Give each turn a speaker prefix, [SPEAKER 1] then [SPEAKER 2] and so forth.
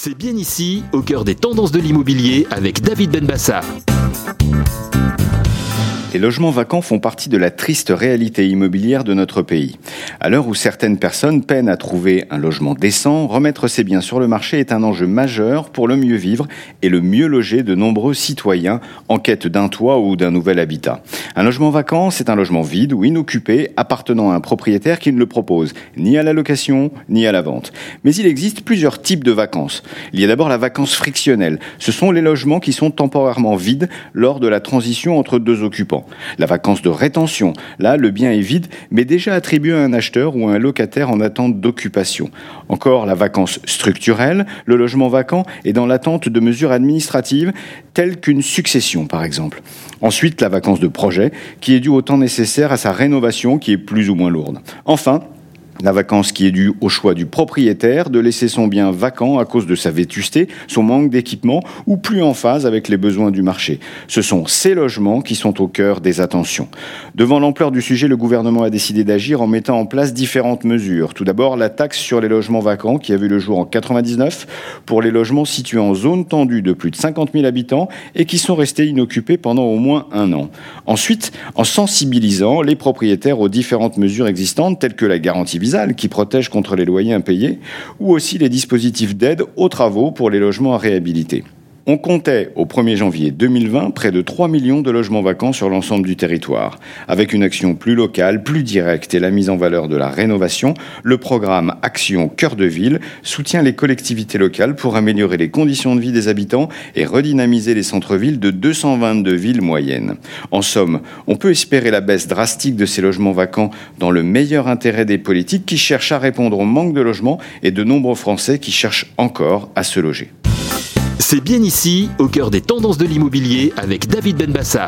[SPEAKER 1] C'est bien ici, au cœur des tendances de l'immobilier, avec David Benbassa.
[SPEAKER 2] Les logements vacants font partie de la triste réalité immobilière de notre pays. À l'heure où certaines personnes peinent à trouver un logement décent, remettre ses biens sur le marché est un enjeu majeur pour le mieux vivre et le mieux loger de nombreux citoyens en quête d'un toit ou d'un nouvel habitat. Un logement vacant, c'est un logement vide ou inoccupé appartenant à un propriétaire qui ne le propose ni à la location ni à la vente. Mais il existe plusieurs types de vacances. Il y a d'abord la vacance frictionnelle. Ce sont les logements qui sont temporairement vides lors de la transition entre deux occupants. La vacance de rétention, là, le bien est vide, mais déjà attribué à un acheteur ou à un locataire en attente d'occupation. Encore la vacance structurelle, le logement vacant est dans l'attente de mesures administratives telles qu'une succession, par exemple. Ensuite, la vacance de projet, qui est due au temps nécessaire à sa rénovation, qui est plus ou moins lourde. Enfin, la vacance qui est due au choix du propriétaire de laisser son bien vacant à cause de sa vétusté, son manque d'équipement ou plus en phase avec les besoins du marché. Ce sont ces logements qui sont au cœur des attentions. Devant l'ampleur du sujet, le gouvernement a décidé d'agir en mettant en place différentes mesures. Tout d'abord, la taxe sur les logements vacants qui a vu le jour en 99 pour les logements situés en zone tendue de plus de 50 000 habitants et qui sont restés inoccupés pendant au moins un an. Ensuite, en sensibilisant les propriétaires aux différentes mesures existantes telles que la garantie qui protège contre les loyers impayés, ou aussi les dispositifs d'aide aux travaux pour les logements à réhabiliter. On comptait au 1er janvier 2020 près de 3 millions de logements vacants sur l'ensemble du territoire. Avec une action plus locale, plus directe et la mise en valeur de la rénovation, le programme Action Cœur de Ville soutient les collectivités locales pour améliorer les conditions de vie des habitants et redynamiser les centres-villes de 222 villes moyennes. En somme, on peut espérer la baisse drastique de ces logements vacants dans le meilleur intérêt des politiques qui cherchent à répondre au manque de logements et de nombreux Français qui cherchent encore à se loger.
[SPEAKER 1] C'est bien ici, au cœur des tendances de l'immobilier, avec David Benbassa.